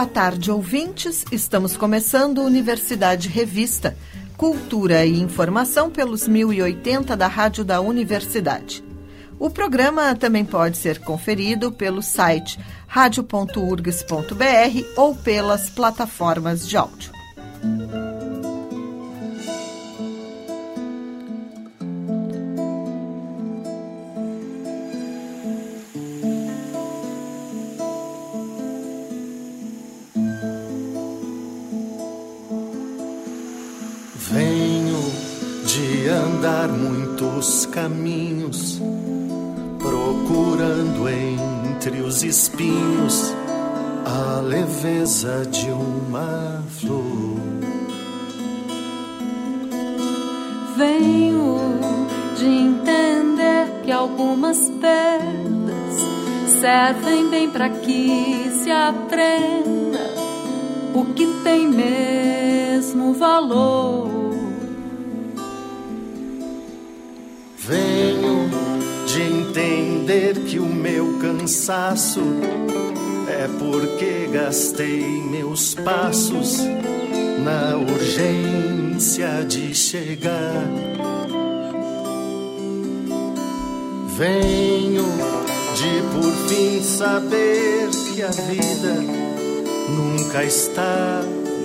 Boa tarde, ouvintes. Estamos começando Universidade Revista. Cultura e informação pelos 1080 da Rádio da Universidade. O programa também pode ser conferido pelo site radio.urgs.br ou pelas plataformas de áudio. Para que se aprenda o que tem mesmo valor. Venho de entender que o meu cansaço é porque gastei meus passos na urgência de chegar. Venho saber que a vida nunca está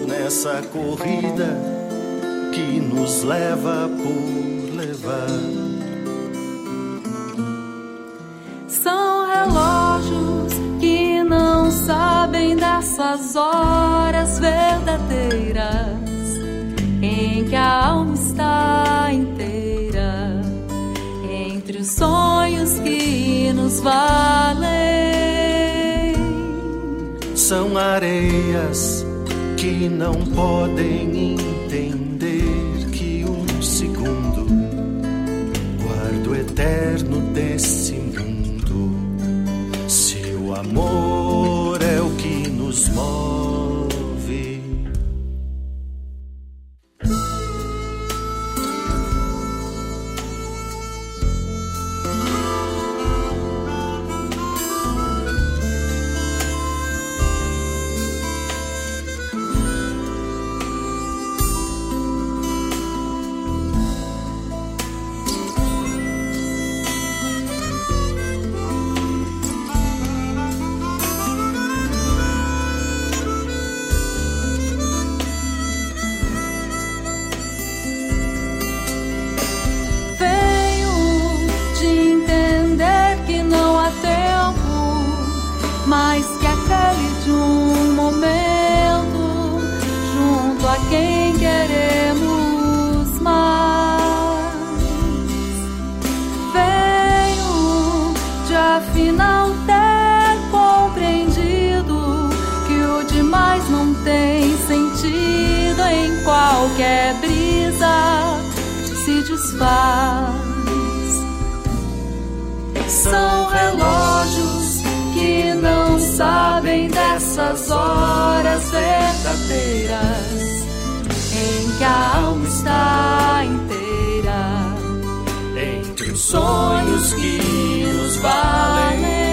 nessa corrida que nos leva por levar. São relógios que não sabem dessas horas verdadeiras em que a alma está inteira entre os sonhos que nos valem. São areias que não podem entender que um segundo guardo o eterno desse qualquer brisa se desfaz. São relógios que não sabem dessas horas verdadeiras em que a alma está inteira Entre os sonhos que nos valem.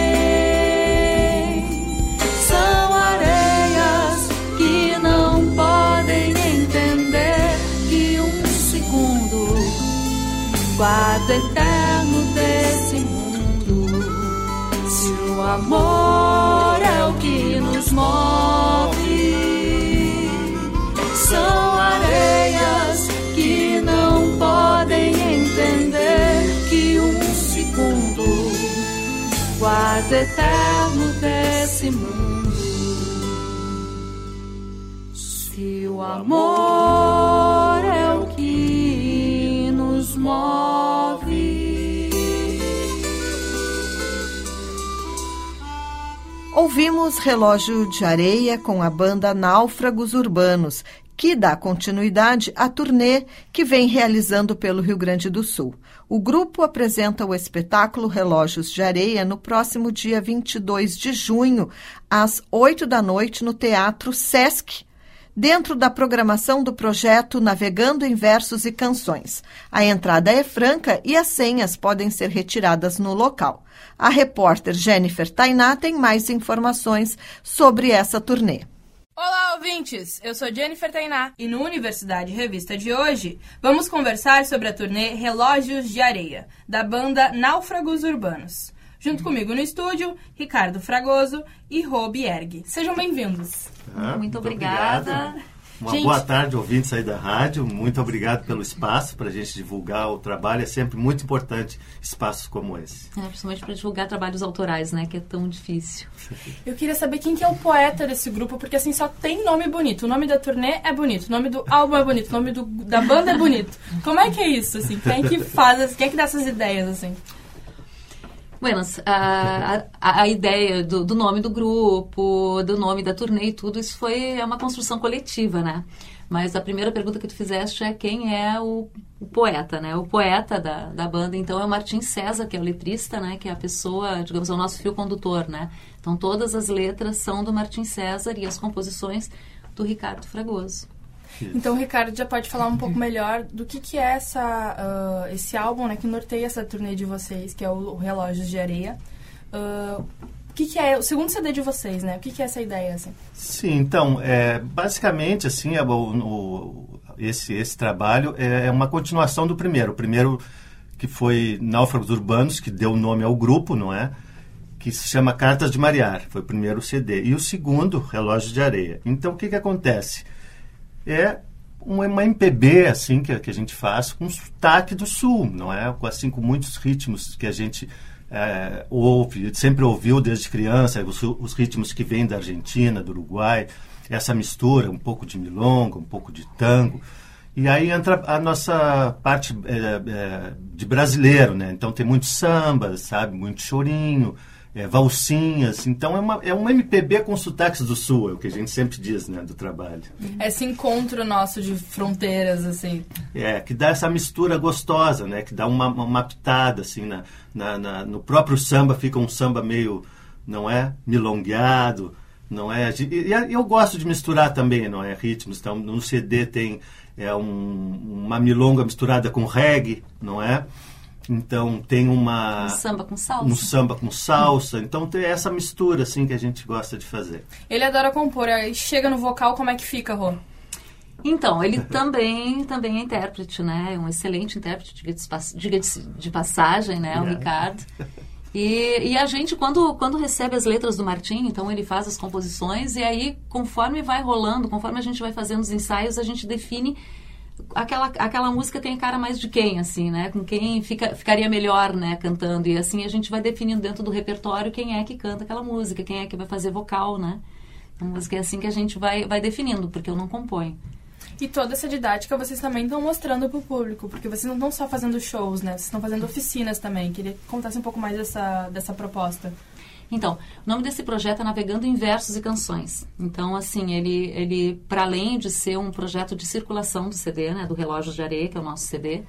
Guarda eterno desse mundo. Se o amor é o que nos move, são areias que não podem entender que um segundo guarda eterno desse mundo. Se o amor Ouvimos Relógio de Areia com a banda Náufragos Urbanos, que dá continuidade à turnê que vem realizando pelo Rio Grande do Sul. O grupo apresenta o espetáculo Relógios de Areia no próximo dia 22 de junho, às 8 da noite, no Teatro Sesc, dentro da programação do projeto Navegando em Versos e Canções. A entrada é franca e as senhas podem ser retiradas no local. A repórter Jennifer Tainá tem mais informações sobre essa turnê. Olá, ouvintes! Eu sou Jennifer Tainá e no Universidade Revista de hoje vamos conversar sobre a turnê Relógios de Areia, da banda Náufragos Urbanos. Junto comigo no estúdio, Ricardo Fragoso e Rô Bierg. Sejam bem-vindos. Ah, muito, muito, obrigada. Obrigado. Uma gente... boa tarde, ouvintes aí da rádio. Muito obrigado pelo espaço para a gente divulgar o trabalho. É sempre muito importante espaços como esse. É, principalmente para divulgar trabalhos autorais, né? Que é tão difícil. Eu queria saber quem que é o poeta desse grupo, porque assim só tem nome bonito. O nome da turnê é bonito, o nome do álbum é bonito, o nome do, da banda é bonito. Como é que é isso, assim? Quem é que faz, quem é que dá essas ideias, assim? Buenas, a, a, a ideia do, do, nome do grupo, do nome da turnê e tudo, isso foi é uma construção coletiva, né? Mas a primeira pergunta que tu fizeste é quem é o, o poeta, né? O poeta da, da banda, então, é o Martin César, que é o letrista, né? Que é a pessoa, digamos, é o nosso fio condutor, né? Então, todas as letras são do Martin César e as composições do Ricardo Fragoso. Então, o Ricardo já pode falar um pouco melhor do que, que é essa, uh, esse álbum né, que norteia essa turnê de vocês, que é o Relógios de Areia. Uh, o que, que, é o segundo CD de vocês, né? O que, que é essa ideia, assim? Sim, então, é, basicamente, assim, é, o, o, esse, esse trabalho é, é uma continuação do primeiro. O primeiro que foi Náufragos Urbanos, que deu nome ao grupo, não é? Que se chama Cartas de Mariar, foi o primeiro CD. E o segundo, Relógios de Areia. Então, o que, que acontece? É uma MPB assim que, que a gente faz com sotaque do sul, não é? Assim com muitos ritmos que a gente é, ouve, sempre ouviu desde criança, os, os, ritmos que vêm da Argentina, do Uruguai, essa mistura, um pouco de milonga, um pouco de tango. E aí entra a nossa parte é, é, de brasileiro, né? Então tem muito samba, sabe? Muito chorinho, é, valsinhas. Então é uma, é uma MPB com sotaques do sul, é o que a gente sempre diz, né, do trabalho. Esse encontro nosso de fronteiras, assim. É, que dá essa mistura gostosa, né, que dá uma, uma pitada, assim, na, na, na, no próprio samba fica um samba meio, não é, milongueado, não é? E, e eu gosto de misturar também, não é, ritmos. Então, no CD tem é um, uma milonga misturada com reggae, não é? Então tem uma um samba com salsa. Um samba com salsa. Então tem essa mistura assim que a gente gosta de fazer. Ele adora compor. Aí chega no vocal, como é que fica, Rô? Então, ele também, também é intérprete, né? É um excelente intérprete, diga de, de passagem, né? O Ricardo. E, e, a gente, quando, quando recebe as letras do Martim, então ele faz as composições e aí, conforme vai rolando, conforme a gente vai fazendo os ensaios, a gente define aquela, aquela música tem cara mais de quem, assim, né? Com quem fica, ficaria melhor, né, cantando. E assim a gente vai definindo dentro do repertório quem é que canta aquela música, quem é que vai fazer vocal, né? A música é assim que a gente vai, vai definindo, porque eu não componho. E toda essa didática vocês também estão mostrando para o público, porque vocês não estão só fazendo shows, né? Vocês estão fazendo oficinas também. Queria que contasse um pouco mais dessa, dessa proposta. Então, o nome desse projeto é Navegando em Versos e Canções. Então, assim, ele, ele para além de ser um projeto de circulação do CD, né, do Relógio de Areia, que é o nosso CD, uh,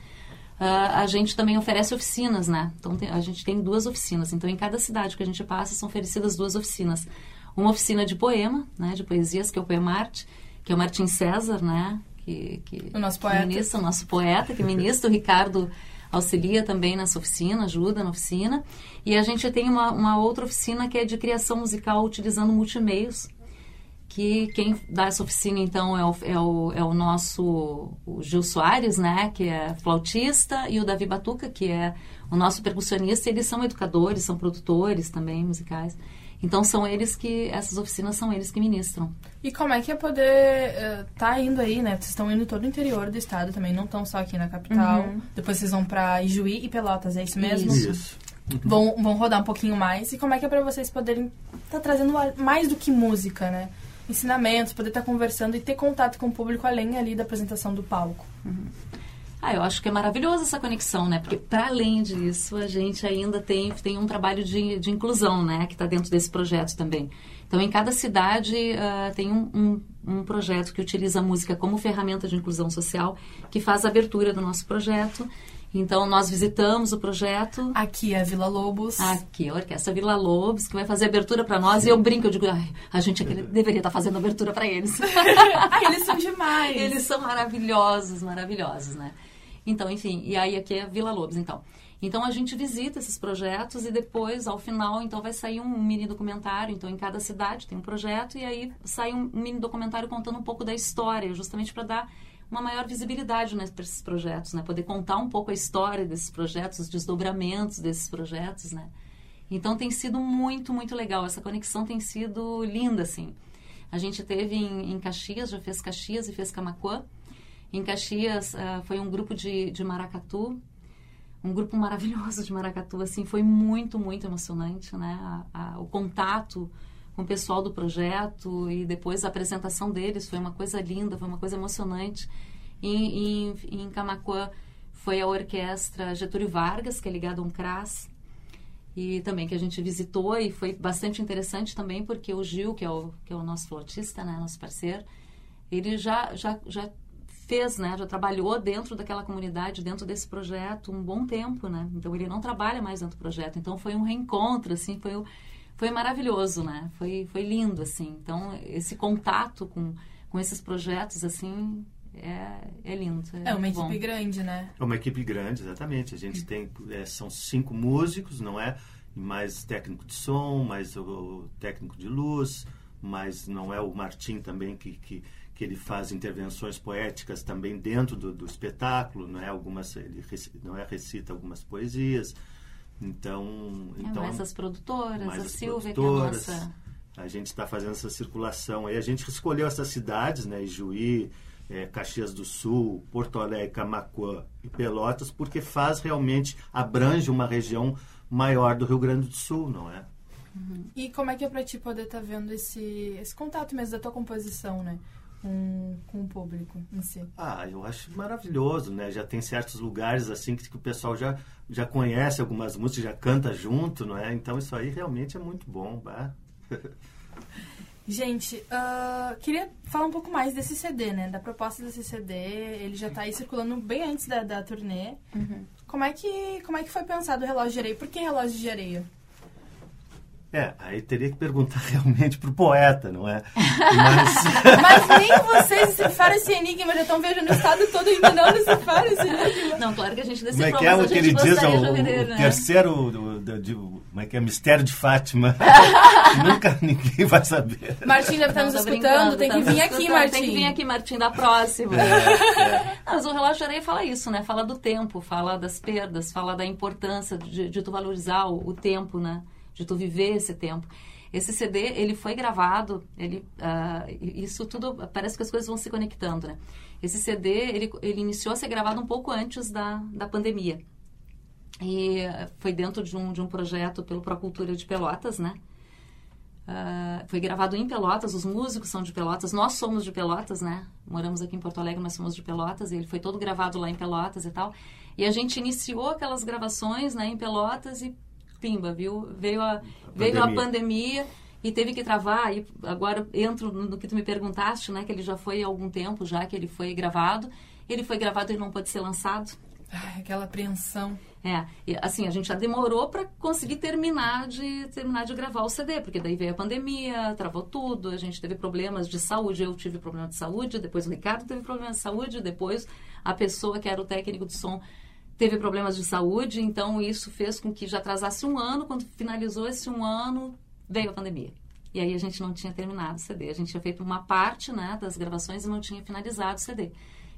ah, a gente também oferece oficinas, né? Então, tem, a gente tem duas oficinas. Então, em cada cidade que a gente passa, são oferecidas duas oficinas. Uma oficina de poema, né, de poesias, que é o Poemarte, que é o Martim César, né, que, que o nosso poeta, ministra, o nosso poeta, que ministra, o Ricardo auxilia também nessa oficina, ajuda na oficina. E a gente tem uma, uma outra oficina que é de criação musical utilizando multimeios, que quem dá essa oficina, então, é o, é o, é o nosso o Gil Soares, né, que é flautista, e o Davi Batuca, que é o nosso percussionista. Eles são educadores, são produtores também musicais. Então são eles que essas oficinas são eles que ministram. E como é que é poder uh, tá indo aí, né? Vocês estão indo todo o interior do estado também, não estão só aqui na capital. Uhum. Depois vocês vão para Ijuí e Pelotas, é isso mesmo? Isso. isso. Uhum. Vão, vão rodar um pouquinho mais. E como é que é para vocês poderem estar tá trazendo mais do que música, né? Ensinamentos, poder estar tá conversando e ter contato com o público além ali da apresentação do palco. Uhum. Ah, eu acho que é maravilhosa essa conexão, né? Porque, para além disso, a gente ainda tem, tem um trabalho de, de inclusão, né? Que está dentro desse projeto também. Então, em cada cidade uh, tem um, um, um, projeto que utiliza a música como ferramenta de inclusão social, que faz a abertura do nosso projeto. Então, nós visitamos o projeto. Aqui é a Vila Lobos. Aqui, a Orquestra Vila Lobos, que vai fazer abertura para nós. E eu brinco, eu digo, a gente deveria estar tá fazendo abertura para eles. Ai, eles são demais. Eles são maravilhosos, maravilhosos, né? Então, enfim, e aí aqui é Vila Lobos, então. Então a gente visita esses projetos e depois, ao final, então vai sair um mini documentário. Então, em cada cidade tem um projeto e aí sai um mini documentário contando um pouco da história, justamente para dar uma maior visibilidade né, para esses projetos, né? Poder contar um pouco a história desses projetos, os desdobramentos desses projetos, né? Então tem sido muito, muito legal. Essa conexão tem sido linda, assim. A gente teve em, em Caxias, já fez Caxias e fez Camacuã. Em Caxias uh, foi um grupo de, de maracatu, um grupo maravilhoso de maracatu, assim, foi muito, muito emocionante, né? A, a, o contato com o pessoal do projeto e depois a apresentação deles foi uma coisa linda, foi uma coisa emocionante. Em, em, em Camacuã foi a orquestra Getúlio Vargas, que é ligada a um CRAS, e também que a gente visitou e foi bastante interessante também porque o Gil, que é o, que é o nosso flautista, né, nosso parceiro, ele já, já, já fez, né, já trabalhou dentro daquela comunidade, dentro desse projeto um bom tempo, né? Então ele não trabalha mais dentro do projeto. Então foi um reencontro, assim, foi foi maravilhoso, né? Foi, foi lindo, assim. Então, esse contato com, com esses projetos, assim, é, é lindo. É, é uma equipe bom. grande, né? É uma equipe grande, exatamente. A gente tem, é, são cinco músicos, não é? Mais técnico de som, mais o, o técnico de luz, mas não é o Martim também que, que, que ele faz intervenções poéticas também dentro do, do espetáculo, não é? Algumas, ele não é, recita algumas poesias. Então, é, então mais as produtoras, mais a Silvia, produtoras, que é a nossa... A gente está fazendo essa circulação aí. A gente escolheu essas cidades, né? Ijuí, é, Caxias do Sul, Porto Alegre, Camacuã e Pelotas, porque faz realmente, abrange uma região maior do Rio Grande do Sul, não é? Uhum. E como é que é para ti poder estar tá vendo esse, esse contato mesmo da tua composição, né? Com, com o público em si? Ah, eu acho maravilhoso, né? Já tem certos lugares assim que, que o pessoal já, já conhece algumas músicas, já canta junto, não é? Então isso aí realmente é muito bom, bah. Gente, uh, queria falar um pouco mais desse CD, né? Da proposta desse CD. Ele já está aí circulando bem antes da, da turnê. Uhum. Como, é que, como é que foi pensado o relógio de areia? Por que relógio de areia? É, aí teria que perguntar realmente pro poeta, não é? Mas, Mas nem vocês decifraram esse enigma, já estão viajando o estado todo ainda não decifraram esse enigma. Não, claro que a gente decifrou, Como é que é o que ele diz, o, o, né? terceiro, do, do, do, como é que é, mistério de Fátima, nunca ninguém vai saber. Martim deve estar nos escutando, tem que vir aqui, Martim. Tem que vir aqui, Martim, da próxima. É, é. Mas o relógio de areia fala isso, né? Fala do tempo, fala das perdas, fala da importância de, de tu valorizar o, o tempo, né? De tu viver esse tempo. Esse CD, ele foi gravado, ele, uh, isso tudo, parece que as coisas vão se conectando, né? Esse CD, ele, ele iniciou a ser gravado um pouco antes da, da pandemia. E foi dentro de um, de um projeto pelo Procultura de Pelotas, né? Uh, foi gravado em Pelotas, os músicos são de Pelotas, nós somos de Pelotas, né? Moramos aqui em Porto Alegre, mas somos de Pelotas, e ele foi todo gravado lá em Pelotas e tal. E a gente iniciou aquelas gravações né, em Pelotas e pimba, viu? Veio a, a veio pandemia. a pandemia e teve que travar. E agora entro no que tu me perguntaste, né? Que ele já foi há algum tempo já que ele foi gravado. Ele foi gravado e não pode ser lançado. Ai, aquela apreensão. É, e, assim, a gente já demorou para conseguir terminar de terminar de gravar o CD, porque daí veio a pandemia, travou tudo, a gente teve problemas de saúde, eu tive problema de saúde, depois o Ricardo teve problema de saúde, depois a pessoa que era o técnico de som teve problemas de saúde, então isso fez com que já atrasasse um ano. Quando finalizou esse um ano, veio a pandemia. E aí a gente não tinha terminado o CD. A gente tinha feito uma parte né, das gravações e não tinha finalizado o CD.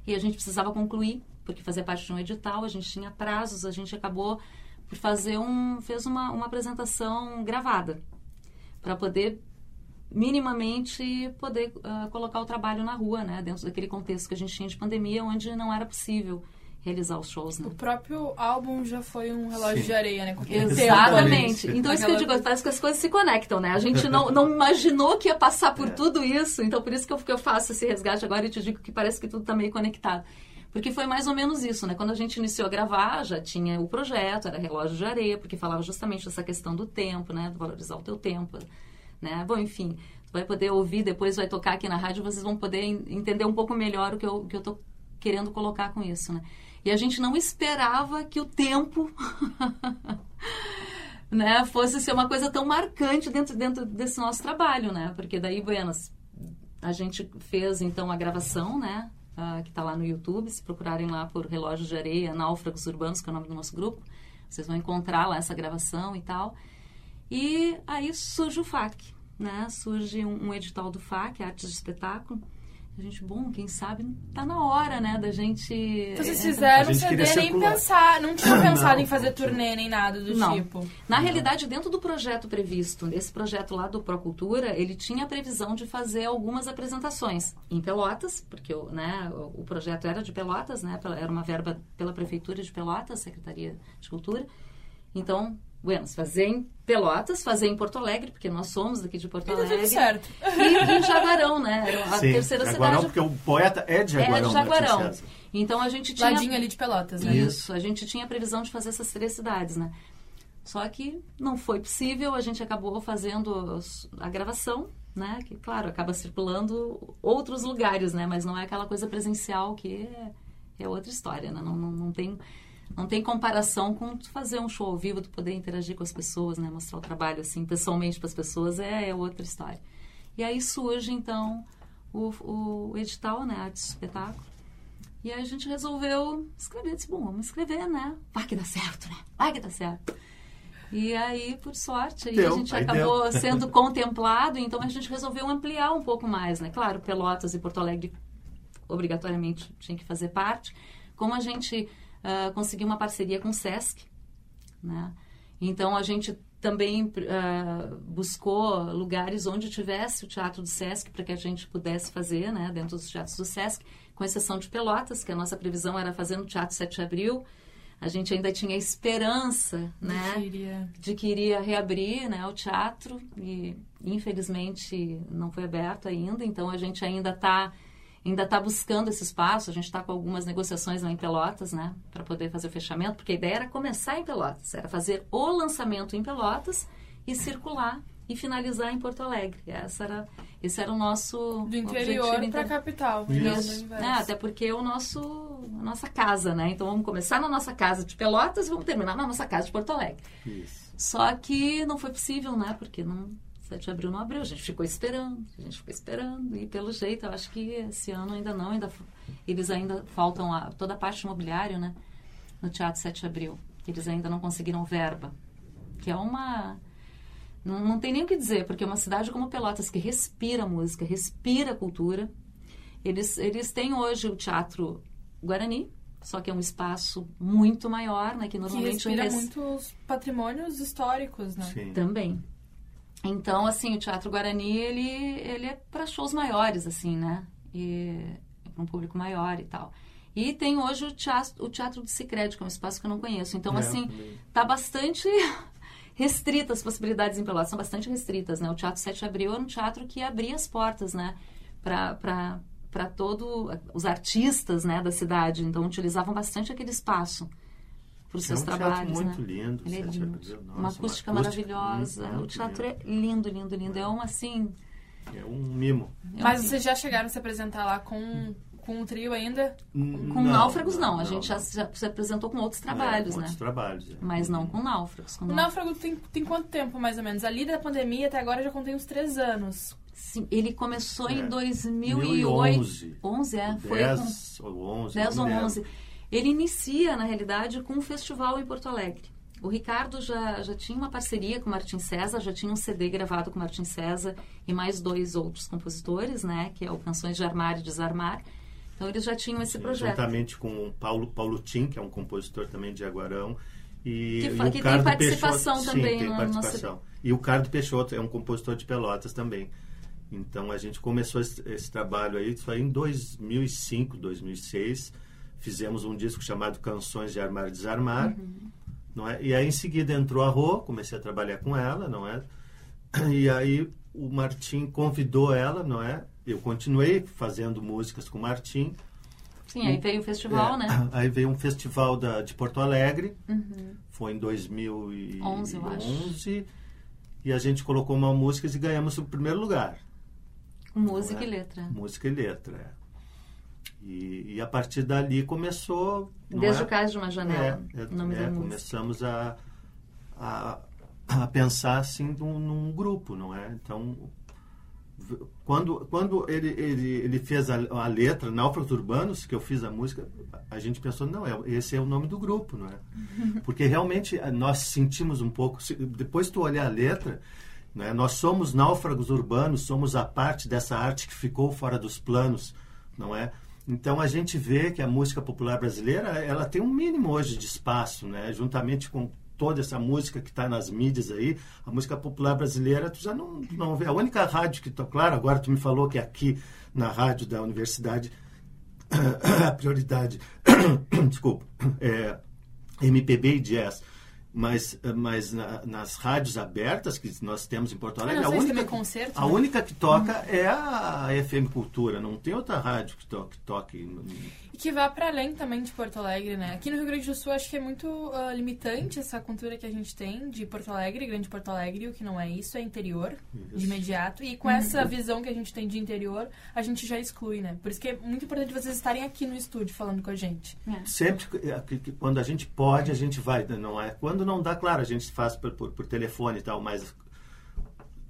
E a gente precisava concluir, porque fazia parte de um edital, a gente tinha prazos, a gente acabou por fazer um. fez uma, uma apresentação gravada para poder minimamente poder uh, colocar o trabalho na rua, né, dentro daquele contexto que a gente tinha de pandemia, onde não era possível realizar os shows, né? O próprio álbum já foi um relógio Sim. de areia, né? Exatamente. Então, isso que eu digo, parece que as coisas se conectam, né? A gente não, não imaginou que ia passar por é. tudo isso, então por isso que eu, que eu faço esse resgate agora e te digo que parece que tudo está meio conectado. Porque foi mais ou menos isso, né? Quando a gente iniciou a gravar, já tinha o projeto, era relógio de areia, porque falava justamente dessa questão do tempo, né? Do valorizar o teu tempo, né? Bom, enfim, tu vai poder ouvir, depois vai tocar aqui na rádio, vocês vão poder entender um pouco melhor o que eu, que eu tô querendo colocar com isso, né? E a gente não esperava que o tempo né, fosse ser uma coisa tão marcante dentro, dentro desse nosso trabalho, né? Porque daí, Buenas, a gente fez então a gravação, né? Uh, que está lá no YouTube, se procurarem lá por Relógios de Areia, Náufragos Urbanos, que é o nome do nosso grupo, vocês vão encontrar lá essa gravação e tal. E aí surge o FAC, né? Surge um, um edital do FAC, Artes de Espetáculo, gente, bom, quem sabe tá na hora, né, da gente... Então vocês fizeram CD nem circular. pensar, não tinham pensado não, em fazer turnê nem nada do não. tipo? Na não. realidade, dentro do projeto previsto, esse projeto lá do Procultura, ele tinha a previsão de fazer algumas apresentações em Pelotas, porque né, o projeto era de Pelotas, né, era uma verba pela Prefeitura de Pelotas, Secretaria de Cultura. Então, Buenos, fazer em Pelotas, fazer em Porto Alegre, porque nós somos daqui de Porto Alegre. Tudo certo. E em Jaguarão, né? A Sim, terceira Jaguarão, cidade. porque o poeta é de Jaguarão. É de Jaguarão. Então a gente tinha. Ladinho ali de Pelotas, né? Isso, a gente tinha a previsão de fazer essas três cidades, né? Só que não foi possível, a gente acabou fazendo a gravação, né? Que, claro, acaba circulando outros lugares, né? Mas não é aquela coisa presencial que é, é outra história, né? Não, não, não tem não tem comparação com tu fazer um show ao vivo, tu poder interagir com as pessoas, né? Mostrar o trabalho, assim, pessoalmente para as pessoas é, é, outra história. E aí surge, então, o, o edital, né? Arte Espetáculo. E aí a gente resolveu escrever. Disse, bom, vamos escrever, né? Vai que dá certo, né? Vai que dá certo. E aí, por sorte, deu, a gente acabou deu. sendo contemplado, então a gente resolveu ampliar um pouco mais, né? Claro, Pelotas e Porto Alegre obrigatoriamente tinha que fazer parte. Como a gente uh, conseguir uma parceria com o SESC. Né? Então, a gente também uh, buscou lugares onde tivesse o teatro do SESC para que a gente pudesse fazer, né, dentro dos teatros do SESC, com exceção de Pelotas, que a nossa previsão era fazer no Teatro 7 de Abril. A gente ainda tinha esperança, né, de que iria, de que iria reabrir, né, o teatro e infelizmente não foi aberto ainda. Então a gente ainda está ainda está buscando esse espaço. A gente está com algumas negociações lá em Pelotas, né, para poder fazer o fechamento, porque a ideia era começar em Pelotas, era fazer o lançamento em Pelotas e circular e finalizar em Porto Alegre. Essa era, esse era o nosso do interior para a capital. Isso. É, até porque é o nosso a nossa casa, né? Então vamos começar na nossa casa de Pelotas e vamos terminar na nossa casa de Porto Alegre. Isso. Só que não foi possível, né? Porque não 7 de abril não abriu, a gente ficou esperando, a gente ficou esperando. E pelo jeito, eu acho que esse ano ainda não, ainda, eles ainda faltam a, toda a parte imobiliária, né? No Teatro 7 de abril. Eles ainda não conseguiram verba. Que é uma. Não, não tem nem o que dizer, porque uma cidade como Pelotas, que respira música, respira cultura, eles, eles têm hoje o Teatro Guarani, só que é um espaço muito maior, né? Que normalmente... Que respira res... muitos patrimônios históricos, né? Sim. Também. Então, assim, o Teatro Guarani, ele, ele é para shows maiores, assim, né? E para um público maior e tal. E tem hoje o Teatro, o teatro do Cicred, que é um espaço que eu não conheço. Então, é, assim, tá bastante restrita as possibilidades em Pelotas, são bastante restritas, né? O Teatro 7 de Abril era um teatro que abria as portas, né? Para para todos os artistas né, da cidade. Então, utilizavam bastante aquele espaço para os seus é um trabalhos. muito né? lindo. Ele é lindo. Nossa, uma, acústica uma acústica maravilhosa. Muito, o teatro lindo. é lindo, lindo, lindo. É um assim. É um mimo. É um Mas vocês já chegaram a se apresentar lá com com um trio ainda? Com não, náufragos, não. não. A gente já, já, se apresentou com outros trabalhos, é, né? Outros trabalhos. É. Mas não com náufragos. Com o náufrago tem, tem quanto tempo, mais ou menos? Ali da pandemia até agora já contei uns três anos. Sim, ele começou É. em 2008. 2011. 11, é. Foi 10 ou 11. 10 não ou me lembro. 11. Ele inicia, na realidade, com um festival em Porto Alegre. O Ricardo já, já tinha uma parceria com o Martin César, já tinha um CD gravado com o Martin César e mais dois outros compositores, né? Que é o Canções de Armar e Desarmar. Então, eles já tinham esse Sim, projeto. Juntamente com o Paulo, Paulo Tim, que é um compositor também de Jaguarão. E, Que e que tem participação Peixoto, também Sim, tem participação. E o Cardo Peixoto é um compositor de Pelotas também. Então a gente começou esse, esse trabalho aí, isso aí em 2005, 2006. Fizemos um disco chamado Canções de Armar e Desarmar. Uhum. Não é? E aí em seguida entrou a Rô, comecei a trabalhar com ela, não é? E aí o Martim convidou ela, não é? Eu continuei fazendo músicas com o Martim. Sim, aí veio o festival, É, né? Aí veio um festival da, de Porto Alegre, Uhum. foi em 2011, 11, eu acho. e a gente colocou uma música e ganhamos o primeiro lugar. Música é? e letra. Música e letra, é. E, e a partir dali começou... Desde é? o caso de uma janela, É, é, é, começamos a, a, a pensar assim num, num grupo, não é? Então, quando, quando ele, ele, ele fez a, a letra, Náufragos Urbanos, que eu fiz a música, a gente pensou, não, é, esse é o nome do grupo, não é? Porque realmente eh, nós sentimos um pouco, depois tu olhar a letra, né, nós somos náufragos urbanos, somos a parte dessa arte que ficou fora dos planos, não é? Então a gente vê que a música popular brasileira ela tem um mínimo hoje de espaço, né? Juntamente com toda essa música que está nas mídias aí, a música popular brasileira tu já não, não vê. A única rádio que tô claro, agora tu me falou que aqui na rádio da universidade a prioridade, desculpa, é MPB e jazz. Mas, mas na- nas rádios abertas que nós temos em Porto Alegre, não a única, concerto, a né? única que toca é a FM Cultura, não tem outra rádio que toque. Que toque. E que vá para além também de Porto Alegre, né? Aqui no Rio Grande do Sul acho que é muito ah, limitante essa cultura que a gente tem de Porto Alegre, Grande Porto Alegre, o que não é isso, é interior, de imediato. E com essa visão que a gente tem de interior, a gente já exclui, né? Por isso que é muito importante vocês estarem aqui no estúdio falando com a gente. Sempre que, é, que- que quando a gente pode, a gente vai. Não é? Quando não dá, claro, a gente faz por, por, por telefone e tal, mas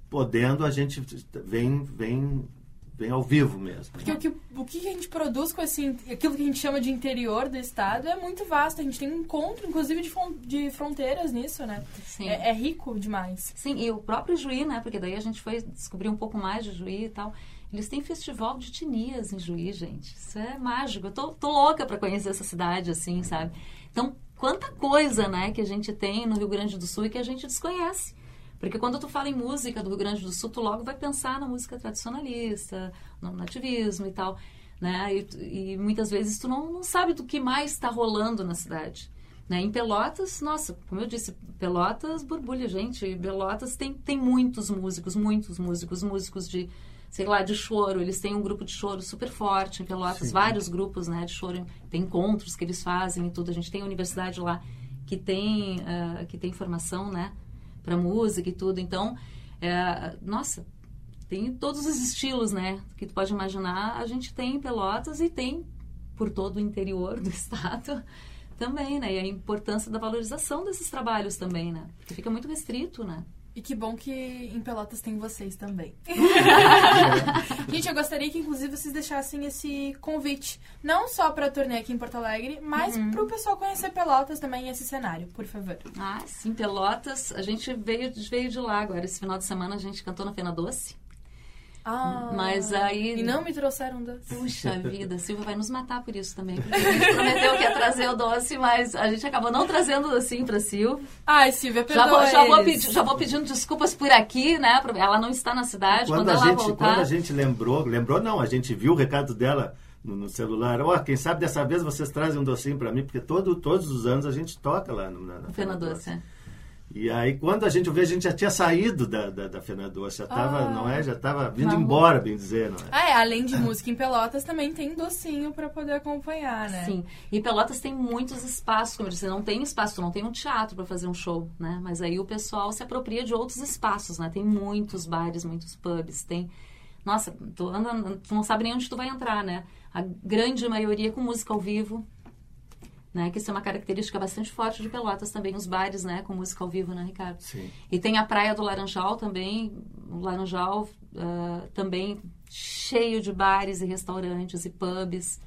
podendo, a gente vem, vem, vem ao vivo mesmo. Porque o que, o que a gente produz com esse, aquilo que a gente chama de interior do estado é muito vasto. A gente tem um encontro, inclusive, de, de fronteiras nisso, né? Sim. É, é rico demais. Sim, e o próprio Juí, né? Porque daí a gente foi descobrir um pouco mais de Juí e tal. Eles têm festival de etnias em Juí, gente. Isso é mágico. Eu tô, tô louca para conhecer essa cidade, assim, sabe? Então, quanta coisa, né, que a gente tem no Rio Grande do Sul e que a gente desconhece. Porque quando tu fala em música do Rio Grande do Sul, tu logo vai pensar na música tradicionalista, no nativismo e tal, né? E, e muitas vezes tu não, não sabe do que mais está rolando na cidade. Né? Em Pelotas, nossa, como eu disse, Pelotas borbulha, gente. Pelotas tem, tem muitos músicos, muitos músicos, músicos de, sei lá, de choro. Eles têm um grupo de choro super forte em Pelotas, Sim. vários grupos né, de choro. Tem encontros que eles fazem e tudo. A gente tem a universidade lá que tem, ah, que tem formação, né? para música e tudo. Então, é, nossa, tem todos os estilos, né? Que tu pode imaginar, a gente tem em Pelotas e tem por todo o interior do estado também, né? E a importância da valorização desses trabalhos também, né? Porque fica muito restrito, né? E que bom que em Pelotas tem vocês também. Gente, eu gostaria que inclusive vocês deixassem esse convite, não só para a turnê aqui em Porto Alegre, mas para o pessoal conhecer Pelotas também esse cenário, por favor. Ah, sim, Pelotas, a gente veio, veio de lá agora. Esse final de semana a gente cantou na Fena Doce. Ah, Mas aí- E não me trouxeram doce. Puxa vida, a Silvia vai nos matar por isso também. Porque a gente prometeu que ia trazer o doce, mas a gente acabou não trazendo o docinho pra Silvia. Ai, Silvia, Já perdoa vou, já, vou pedi- já vou pedindo desculpas por aqui, né? Ela não está na cidade. Quando, Quando, a ela gente, voltar. quando a gente lembrou, lembrou não, a gente viu o recado dela no, no celular. Ó, quem sabe dessa vez vocês trazem um docinho para mim, porque todo, todos os anos a gente toca lá no, na, na Fena Doce. é. E aí, quando a gente ouviu, a gente já tinha saído da, da, da já estava, Ah. não é? Já estava vindo Vamos. embora, bem dizer, não é? Ah, é, além de música em Pelotas, também tem docinho para poder acompanhar, né? Sim. E Pelotas tem muitos espaços, como eu disse, não tem espaço, tu não tem um teatro para fazer um show, né? Mas aí o pessoal se apropria de outros espaços, né? Tem muitos bares, muitos pubs, tem... Nossa, tu, anda, tu não sabe nem onde tu vai entrar, né? A grande maioria com música ao vivo, né? Que isso é uma característica bastante forte de Pelotas também, os bares, né? Com música ao vivo, né, Ricardo? Sim. E tem a Praia do Laranjal também, o Laranjal ah, também cheio de bares e restaurantes e pubs.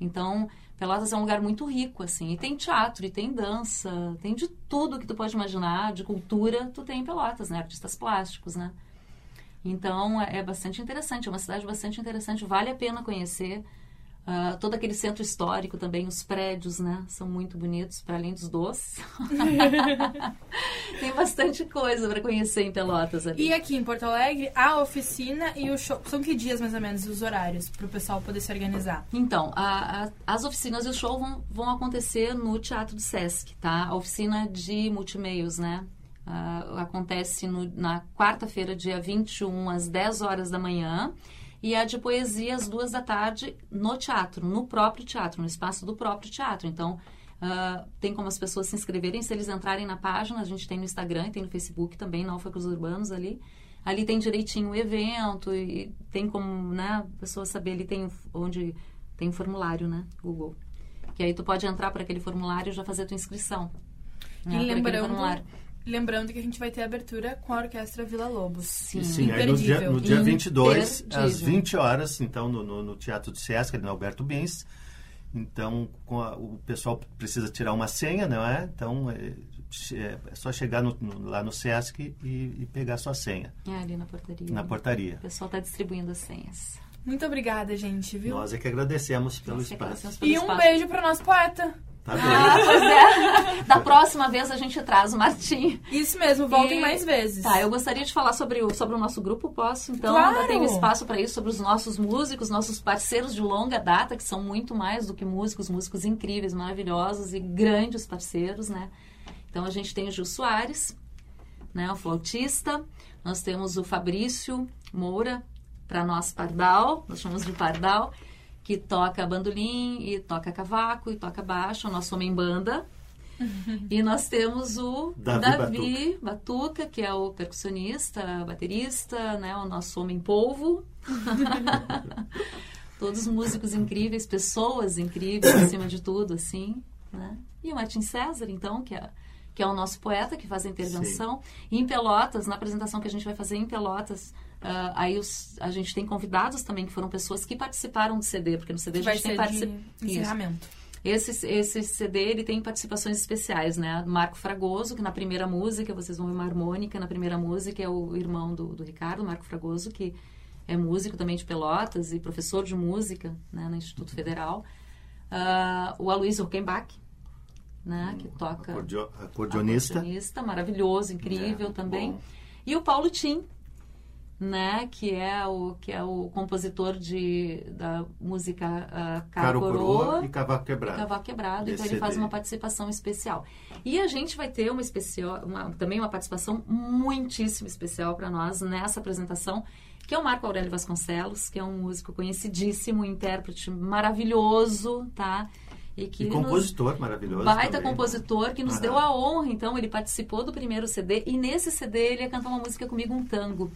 Então, Pelotas é um lugar muito rico, assim. E tem teatro, e tem dança, tem de tudo que tu pode imaginar, de cultura, tu tem em Pelotas, né? Artistas plásticos, né? Então, é é bastante interessante, é uma cidade bastante interessante, vale a pena conhecer. Ah, todo aquele centro histórico também, os prédios, né? São muito bonitos, para além dos doces. Tem bastante coisa para conhecer em Pelotas ali. E aqui em Porto Alegre, a oficina e o show. São que dias mais ou menos os horários para o pessoal poder se organizar? Então, a- a- as oficinas e o show vão, vão acontecer no Teatro do Sesc, tá? A oficina de multimeios, né? Ah, acontece no- na quarta-feira, dia 21, às 10 horas da manhã. E a de poesia às duas da tarde no teatro, no próprio teatro, no espaço do próprio teatro. Então, uh, tem como as pessoas se inscreverem, se eles entrarem na página, a gente tem no Instagram e tem no Facebook também, Náufragos Urbanos ali. Ali tem direitinho o evento e tem como, né, a pessoa saber, ali tem onde tem um formulário, né, Google. Que aí tu pode entrar para aquele formulário e já fazer a tua inscrição. Né, e lembrando, lembrando que a gente vai ter abertura com a Orquestra Vila Lobos. Sim, Sim aí no dia, no dia 22, às 20 horas, então, no, no, no Teatro do Sesc, ali no Alberto Bins. Então, a, o pessoal precisa tirar uma senha, não é? Então, é, é, é só chegar no, no, lá no Sesc e, e, pegar sua senha. É ali na portaria. Na portaria. O pessoal está distribuindo as senhas. Muito obrigada, gente, viu? Nós é que agradecemos pelo Nós espaço. É pelo e um beijo para o nosso poeta. Tá ah, pois é. Da próxima vez a gente traz o Martim. Isso mesmo, voltem e... mais vezes. Tá, eu gostaria de falar sobre o, sobre o nosso grupo, posso? Então, claro. ainda tenho espaço para isso, sobre os nossos músicos, nossos parceiros de longa data, que são muito mais do que músicos, músicos incríveis, maravilhosos e grandes parceiros, né? Então, a gente tem o Gil Soares, né, o flautista. Nós temos o Fabrício Moura, para nós Pardal, nós chamamos de Pardal que toca bandolim e toca cavaco e toca baixo, o nosso homem banda. E nós temos o Davi, Davi Batuca. Batuca. que é o percussionista, baterista, né, o nosso homem polvo. Todos músicos incríveis, pessoas incríveis acima de tudo, assim, né? E o Martin César, então, que é que é o nosso poeta que faz a intervenção. E em Pelotas, na apresentação que a gente vai fazer em Pelotas, Uh, aí os, a gente tem convidados também que foram pessoas que participaram do CD, porque no CD a gente tem participação. encerramento. Esse, esse CD ele tem participações especiais, né? Marco Fragoso, que na primeira música, vocês vão ver uma harmônica, na primeira música é o irmão do, do Ricardo, Marco Fragoso, que é músico também de Pelotas e professor de música né, no Instituto Federal. Uh, o Aloysio Huckenbach, né, que toca... Acordeonista. acordeonista. Maravilhoso, incrível é, também. Bom. E o Paulo Tim, né, que é o que é o compositor de da música uh, Caro, Coroa, e Cavaco Quebrado. Cavaco Quebrado, então ele faz uma participação especial. E a gente vai ter uma especial, uma, também uma participação muitíssimo especial para nós nessa apresentação, que é o Marco Aurélio Vasconcelos, que é um músico conhecidíssimo, intérprete maravilhoso, tá? E, que e compositor maravilhoso. Baita também. compositor que nos deu a honra, então, ele participou do primeiro CD e nesse CD ele ia cantar uma música comigo, um tango.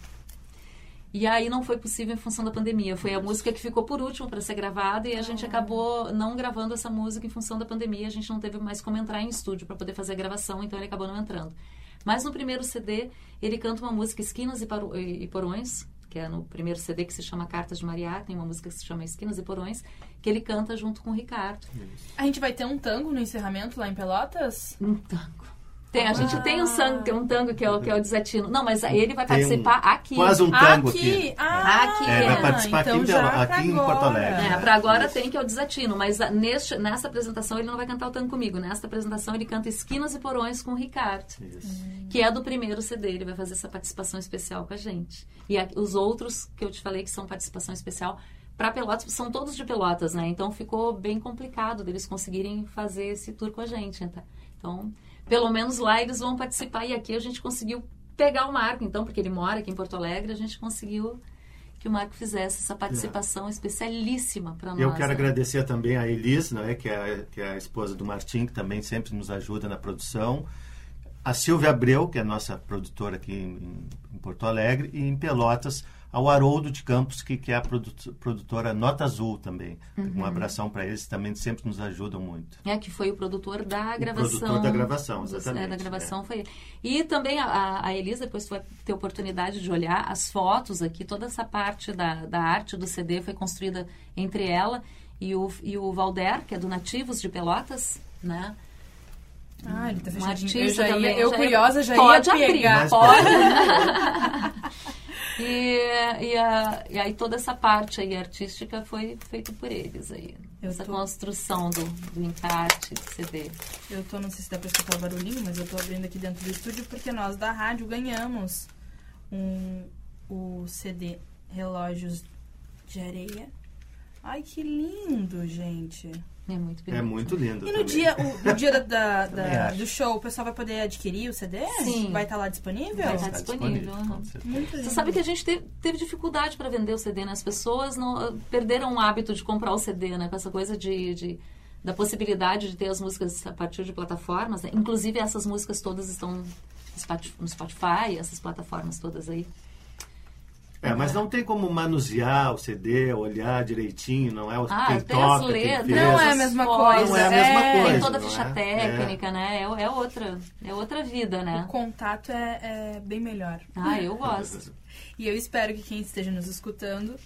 E aí não foi possível em função da pandemia. Foi a música que ficou por último para ser gravada e a gente acabou não gravando essa música em função da pandemia. A gente não teve mais como entrar em estúdio para poder fazer a gravação, então ele acabou não entrando. Mas no primeiro CD, ele canta uma música Esquinas e, Porões, que é no primeiro CD que se chama Cartas de Mariá, tem uma música que se chama Esquinas e Porões, que ele canta junto com o Ricardo. A gente vai ter um tango no encerramento lá em Pelotas? Um tango. Tem, a gente ah. tem um, sangue, um tango que é o, que é o desatino. Não, mas ele vai participar um, aqui. Quase um tango aqui. Aqui, ah, aqui é, vai participar então aqui, já aqui em Porto Alegre. É, para agora tem que é o desatino, mas neste, nessa apresentação ele não vai cantar o tango comigo. Nesta apresentação ele canta Esquinas e Porões com o Ricardo, Isso. que é do primeiro CD. Ele vai fazer essa participação especial com a gente. E a, os outros que eu te falei que são participação especial para Pelotas são todos de Pelotas, né? Então ficou bem complicado deles conseguirem fazer esse tour com a gente. Tá? Então pelo menos lá eles vão participar. E aqui a gente conseguiu pegar o Marco, então, porque ele mora aqui em Porto Alegre, a gente conseguiu que o Marco fizesse essa participação é. especialíssima para nós. Eu quero né? agradecer também a Elis, não é, que é, que é a esposa do Martim, que também sempre nos ajuda na produção. A Silvia Abreu, que é a nossa produtora aqui em, em Porto Alegre, e em Pelotas, ao Haroldo de Campos, que, que é a produtora Nota Azul também. Uhum. Um abração para eles, também sempre nos ajudam muito. É, que foi o produtor da gravação. O produtor da gravação, exatamente. É, da gravação é. foi ele. E também a, a Elisa, depois tu vai ter oportunidade de olhar as fotos aqui, toda essa parte da, da arte do CD foi construída entre ela e o, e o Valder, que é do Nativos de Pelotas, né? Ah, ele tá fechadinho. Um eu, já ia, eu já curiosa já pode ia pegar. Abrir, pode. E, e, a, e, aí toda essa parte aí artística foi feita por eles aí. Eu essa tô... construção do, do encarte do CD. Eu tô, não sei se dá pra escutar o barulhinho, mas eu tô abrindo aqui dentro do estúdio porque nós da rádio ganhamos um, o CD Relógios de Areia Ai, que lindo, gente. É muito bonito. É muito lindo. E no também. dia, o, no dia da- da- da- do show, o pessoal vai poder adquirir o CD? Sim. Vai estar lá disponível? Vai estar Tá disponível, aham. certeza. Muito Você lindo. sabe que a gente teve, teve dificuldade para vender o CD, né? As pessoas não, perderam o hábito de comprar o CD, né? Com essa coisa de, de- da possibilidade de ter as músicas a partir de plataformas. né? Inclusive, essas músicas todas estão no Spotify, essas plataformas todas aí. É, mas não tem como manusear o CD, olhar direitinho, não é? o- Ah, quem tem toca, as quem fez. Não é a mesma coisas, coisa. Não é a mesma É, coisa. Tem toda a ficha é? técnica, né? É, é outra, é outra vida, O né? contato é, é bem melhor. Ah, eu É. gosto. E eu espero que quem esteja nos escutando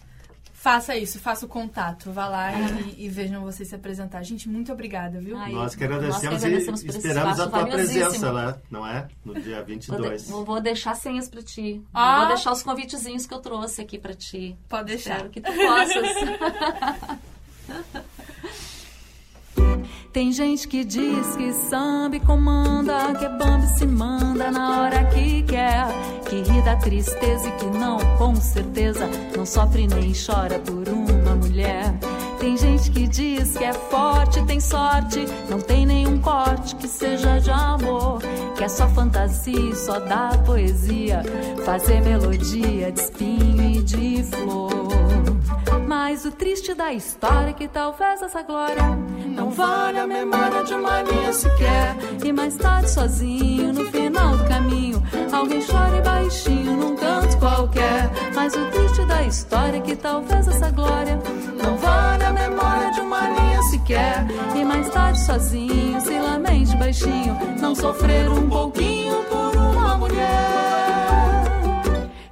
faça isso, faça o contato. Vá lá e, e vejam você se apresentar. Gente, muito obrigada, viu? Ai, Nós que Nós que agradecemos, agradecemos e esperamos a tua presença lá, não é? No dia Vou, de- 22. vou- vou deixar senhas pra ti. Ah. Vou deixar os convitezinhos que eu trouxe aqui pra ti. Pode deixar. Espero que tu possas. Tem gente que diz que samba comanda, que é bambi se manda na hora que quer. Que ri da tristeza e que não, com certeza, não sofre nem chora por uma mulher. Tem gente que diz que é forte, tem sorte, não tem nenhum corte que seja de amor. Que é só fantasia e só dá poesia, fazer melodia de espinho e de flor. Mas o triste da história é que talvez essa glória não vale a memória de uma linha sequer. E mais tarde, sozinho, no final do caminho, alguém chora baixinho num canto qualquer. Mas o triste da história é que talvez essa glória não vale a memória de uma linha sequer. E mais tarde, sozinho, se lamente baixinho, não sofrer um pouquinho por uma mulher.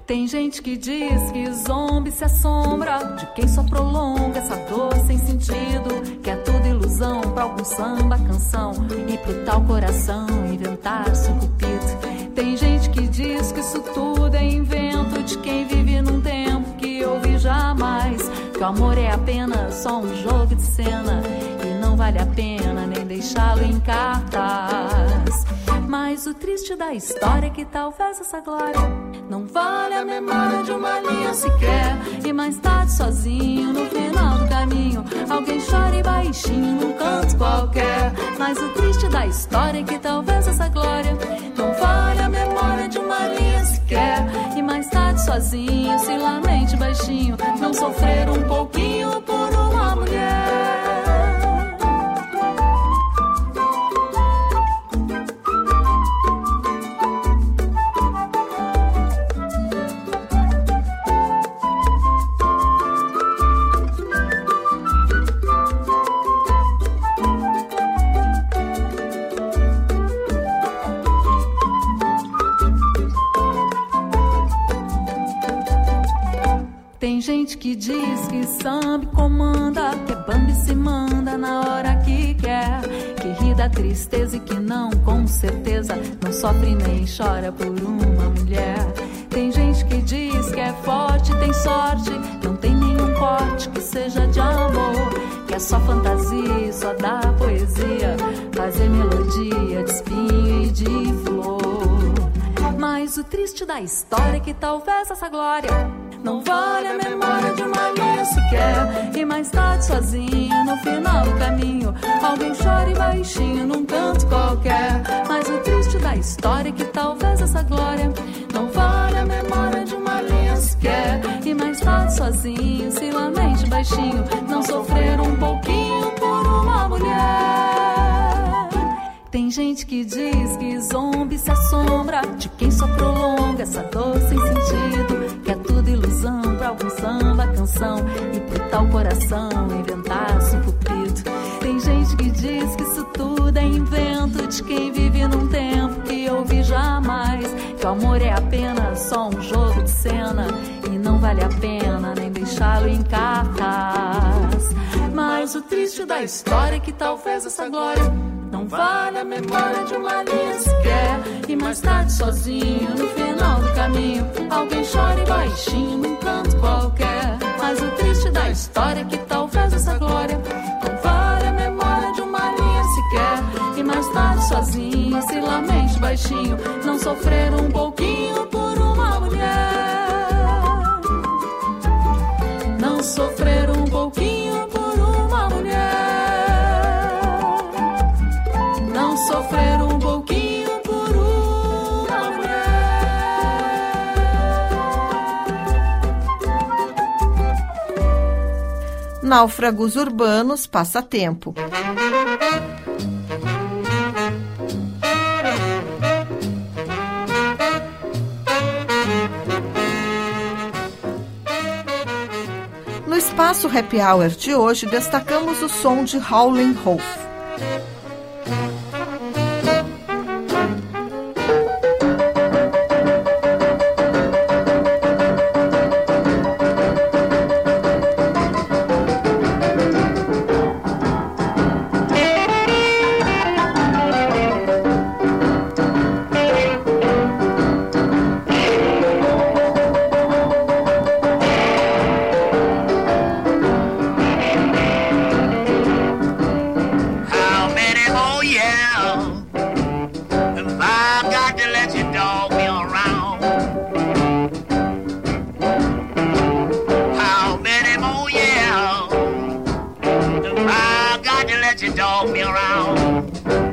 Tem gente que diz que zombie se assombra de quem só prolonga essa dor sem sentido. Que é tudo ilusão pra algum samba canção e pro tal coração inventar-se um cupido. Tem gente que diz que isso tudo é invento de quem vive num tempo que ouvi jamais. Que o amor é apenas só um jogo de cena e não vale a pena nem deixá-lo em cartaz. Mas o triste da história é que talvez essa glória não vale a memória de uma linha sequer. E mais tarde, sozinho, no final do caminho, alguém chora e baixinho num canto qualquer. Mas o triste da história é que talvez essa glória não vale a memória de uma linha sequer. E mais tarde, sozinho, se lamente baixinho, não sofrer um pouquinho chora por uma mulher. Tem gente que diz que é forte, tem sorte, não tem nenhum corte que seja de amor. Que é só fantasia só dá poesia, fazer melodia de espinho e de flor. Mas o triste da história é que talvez essa glória não vale a memória de uma linha sequer. E mais tarde, sozinho, no final do caminho, alguém chora baixinho num canto qualquer. Da história que talvez essa glória não vale a memória de uma linha sequer. E mais tarde, sozinho, se lamente baixinho, não sofrer um pouquinho por uma mulher. Tem gente que diz que zombie se assombra de quem só prolonga essa dor sem sentido. Que é tudo ilusão pra algum samba canção e pro tal coração só um jogo de cena e não vale a pena nem deixá-lo em cartaz. Mas o triste da história é que talvez essa glória não vale a memória de uma linha sequer. E mais tarde, sozinho, no final do caminho, alguém chora baixinho num canto qualquer. Mas o triste da história é que talvez essa glória sozinho, se lamente baixinho, não sofrer um pouquinho por uma mulher. Não sofrer um pouquinho por uma mulher. Não sofrer um pouquinho por uma mulher. Náufragos urbanos passa tempo. Espaço Happy Hour de hoje, destacamos o som de Howling Wolf. Hold me around.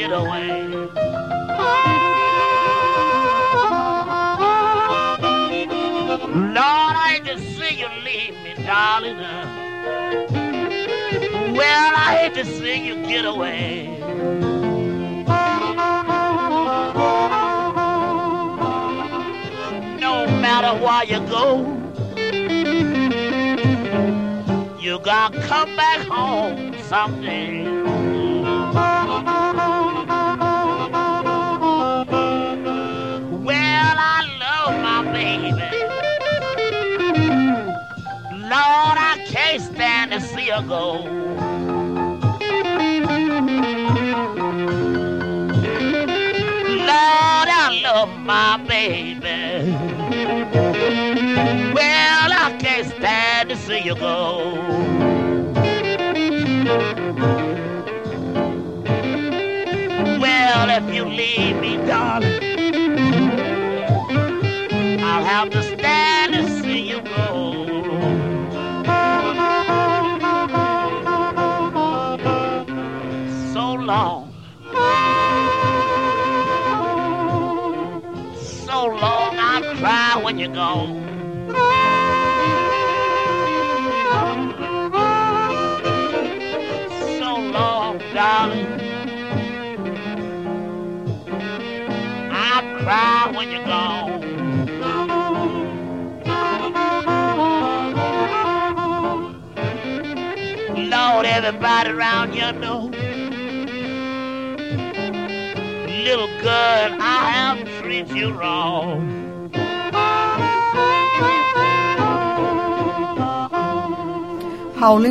get away. Lord, I hate to see you leave me, darling. Well, I hate to see you get away. No matter where you go, you gotta come back home someday. ago. love my baby. Well, I can't stand to see you go. Well, if you leave me, darling, I'll have to everybody around you know. Little girl, I have treated you wrong.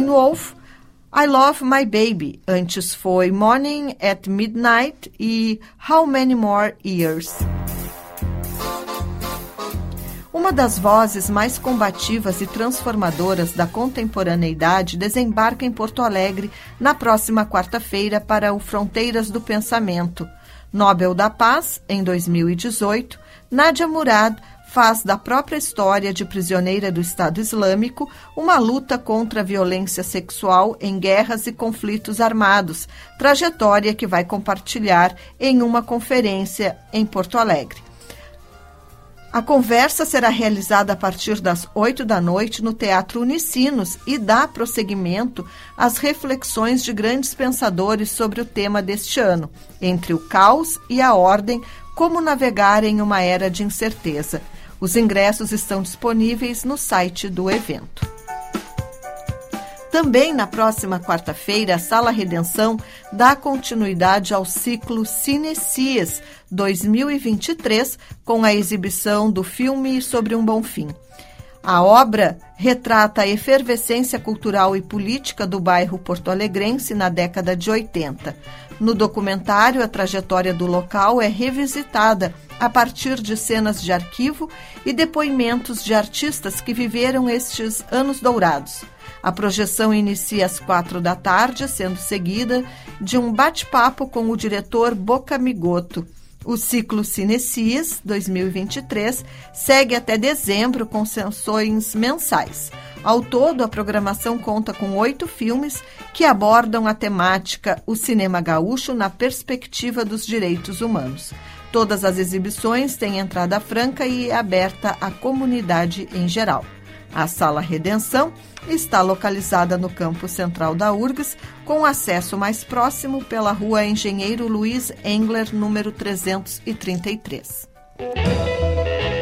Wolf, I Love My Baby. Antes foi Morning at Midnight e How Many More Years. Uma das vozes mais combativas e transformadoras da contemporaneidade desembarca em Porto Alegre na próxima quarta-feira para o Fronteiras do Pensamento. Nobel da Paz, em 2018, Nadia Murad faz da própria história de prisioneira do Estado Islâmico uma luta contra a violência sexual em guerras e conflitos armados, trajetória que vai compartilhar em uma conferência em Porto Alegre. A conversa será realizada a partir das 8 da noite no Teatro Unicinos e dá prosseguimento às reflexões de grandes pensadores sobre o tema deste ano, entre o caos e a ordem, como navegar em uma era de incerteza. Os ingressos estão disponíveis no site do evento. Também na próxima quarta-feira, a Sala Redenção dá continuidade ao ciclo Cinecias 2023 com a exibição do filme Sobre um Bom Fim. A obra retrata a efervescência cultural e política do bairro porto-alegrense na década de 80. No documentário, a trajetória do local é revisitada a partir de cenas de arquivo e depoimentos de artistas que viveram estes anos dourados. A projeção inicia às quatro da tarde, sendo seguida de um bate-papo com o diretor Boca Migoto. O ciclo Cinecis 2023 segue até dezembro com sessões mensais. Ao todo, a programação conta com oito filmes que abordam a temática o cinema gaúcho na perspectiva dos direitos humanos. Todas as exibições têm entrada franca e aberta à comunidade em geral. A Sala Redenção está localizada no campo central da URGS, com acesso mais próximo pela rua Engenheiro Luiz Engler, número 333. Just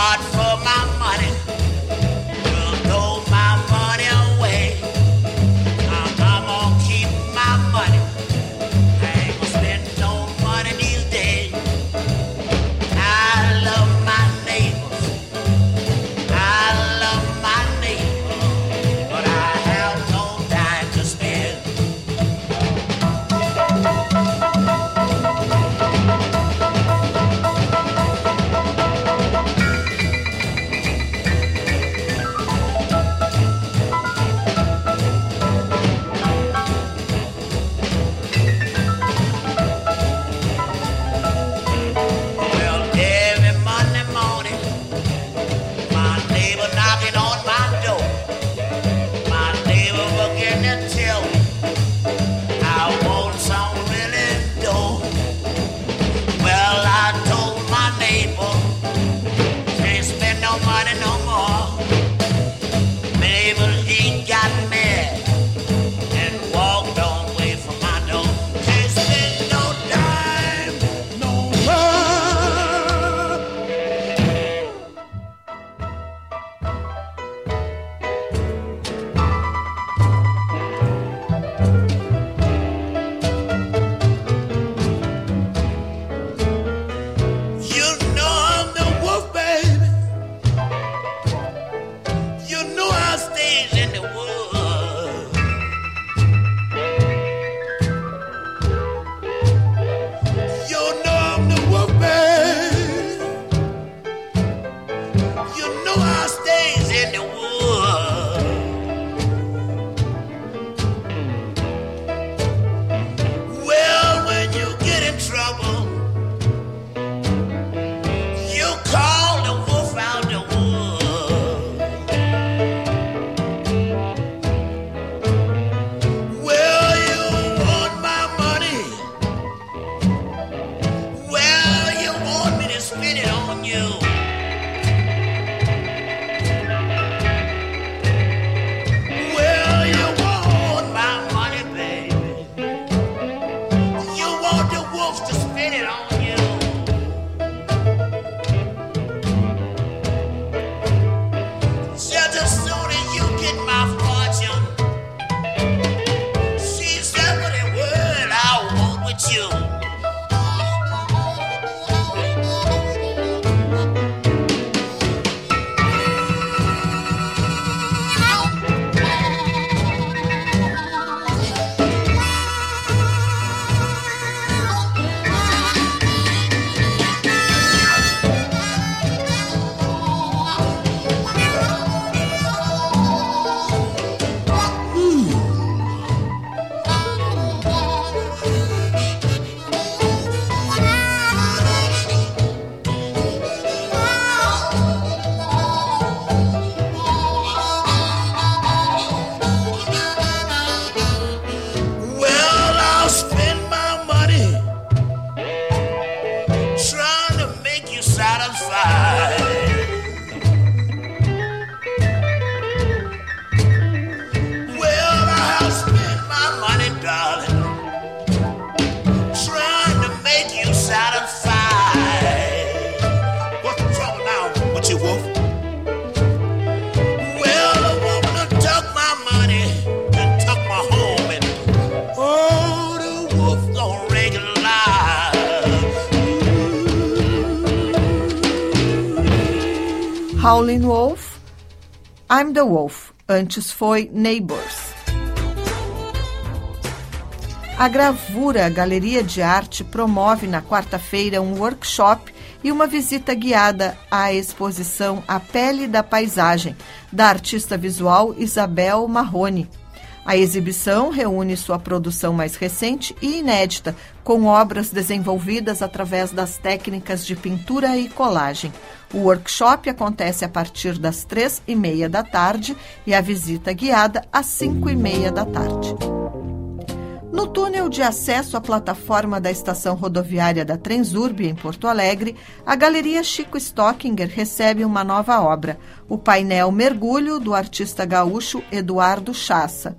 as Howlin' Wolf, I'm the Wolf. Antes foi Neighbors. A Gravura Galeria de Arte promove na quarta-feira um workshop e uma visita guiada à exposição A Pele da Paisagem, da artista visual Isabel Marrone. A exibição reúne sua produção mais recente e inédita, com obras desenvolvidas através das técnicas de pintura e colagem. O workshop acontece a partir das três e meia da tarde e a visita guiada às cinco e meia da tarde. No túnel de acesso à plataforma da estação rodoviária da Transurb, em Porto Alegre, a Galeria Chico Stockinger recebe uma nova obra, o painel Mergulho, do artista gaúcho Eduardo Chassa.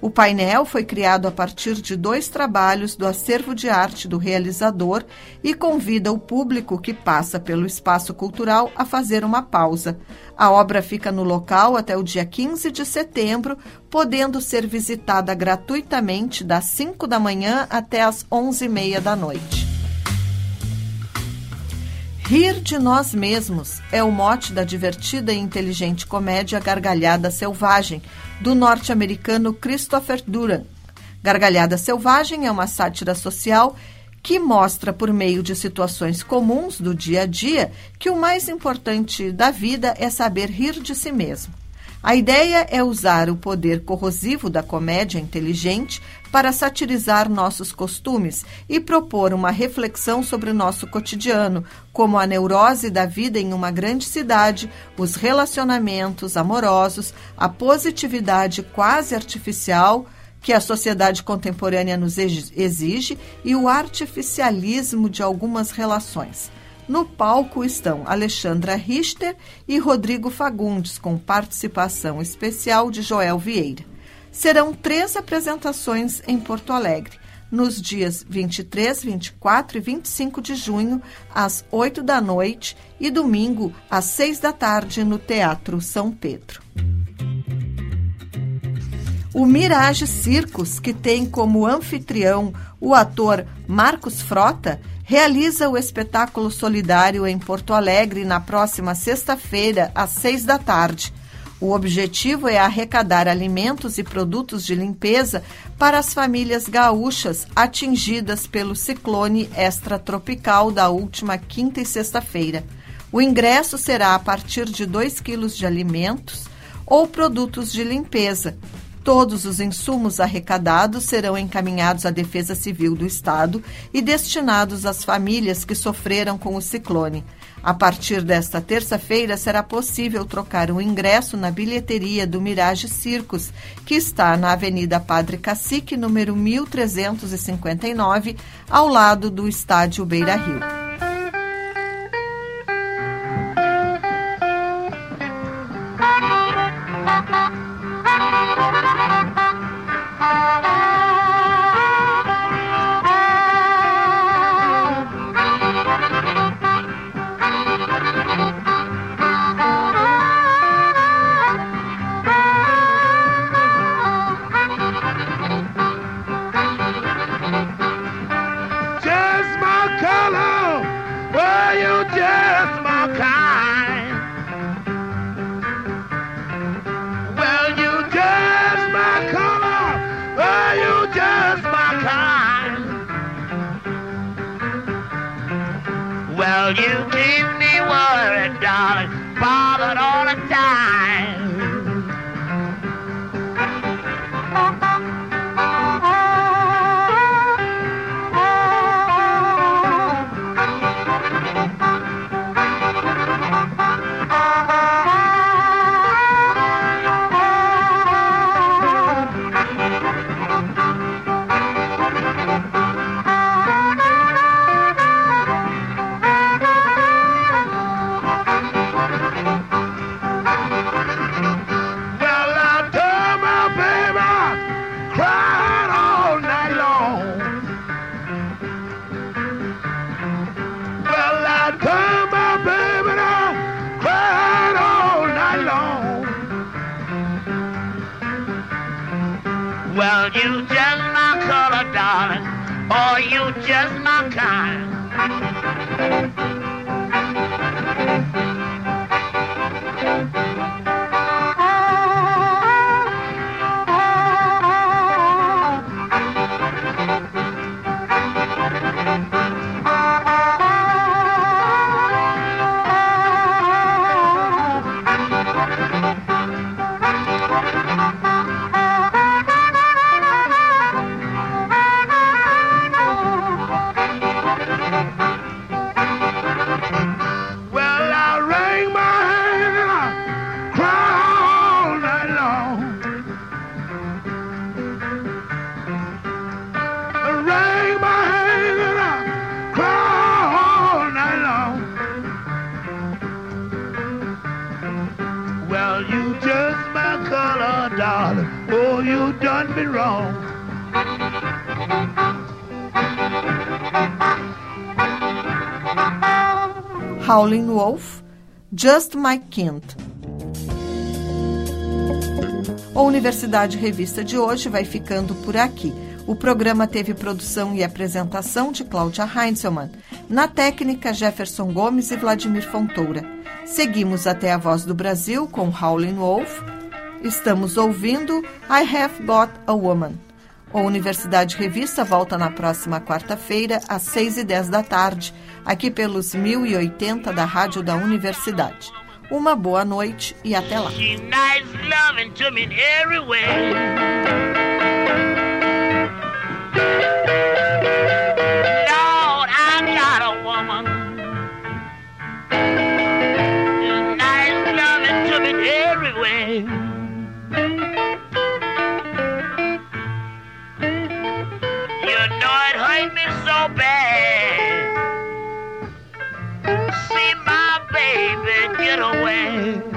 O painel foi criado a partir de dois trabalhos do acervo de arte do realizador e convida o público que passa pelo espaço cultural a fazer uma pausa. A obra fica no local até o dia 15 de setembro, podendo ser visitada gratuitamente das 5 da manhã até as 11h30 da noite. Rir de nós mesmos é o mote da divertida e inteligente comédia Gargalhada Selvagem, do norte-americano Christopher Duran. Gargalhada Selvagem é uma sátira social que mostra, por meio de situações comuns do dia a dia, que o mais importante da vida é saber rir de si mesmo. A ideia é usar o poder corrosivo da comédia inteligente para satirizar nossos costumes e propor uma reflexão sobre o nosso cotidiano, como a neurose da vida em uma grande cidade, os relacionamentos amorosos, a positividade quase artificial que a sociedade contemporânea nos exige e o artificialismo de algumas relações. No palco estão Alexandra Richter e Rodrigo Fagundes, com participação especial de Joel Vieira. Serão três apresentações em Porto Alegre, nos dias 23, 24 e 25 de junho, às 8 da noite, e domingo, às 6 da tarde, no Teatro São Pedro. O Mirage Circus, que tem como anfitrião o ator Marcos Frota, realiza o espetáculo solidário em Porto Alegre na próxima sexta-feira, às seis da tarde. O objetivo é arrecadar alimentos e produtos de limpeza para as famílias gaúchas atingidas pelo ciclone extratropical da última quinta e sexta-feira. O ingresso será a partir de 2 quilos de alimentos ou produtos de limpeza, Todos os insumos arrecadados serão encaminhados à Defesa Civil do Estado e destinados às famílias que sofreram com o ciclone. A partir desta terça-feira será possível trocar o ingresso na bilheteria do Mirage Circos, que está na Avenida Padre Cacique, número 1359, ao lado do Estádio Beira Rio. Howling Wolf, Just My Kind. A Universidade Revista de hoje vai ficando por aqui. O programa teve produção e apresentação de Cláudia Heinzelmann. Na técnica, Jefferson Gomes e Vladimir Fontoura. Seguimos até a Voz do Brasil com Howling Wolf. Estamos ouvindo I Have Got a Woman. A Universidade Revista volta na próxima quarta-feira, às 6 e 10 da tarde, aqui pelos 1080 da Rádio da Universidade. Uma boa noite e até lá. You know it me so bad. Get away.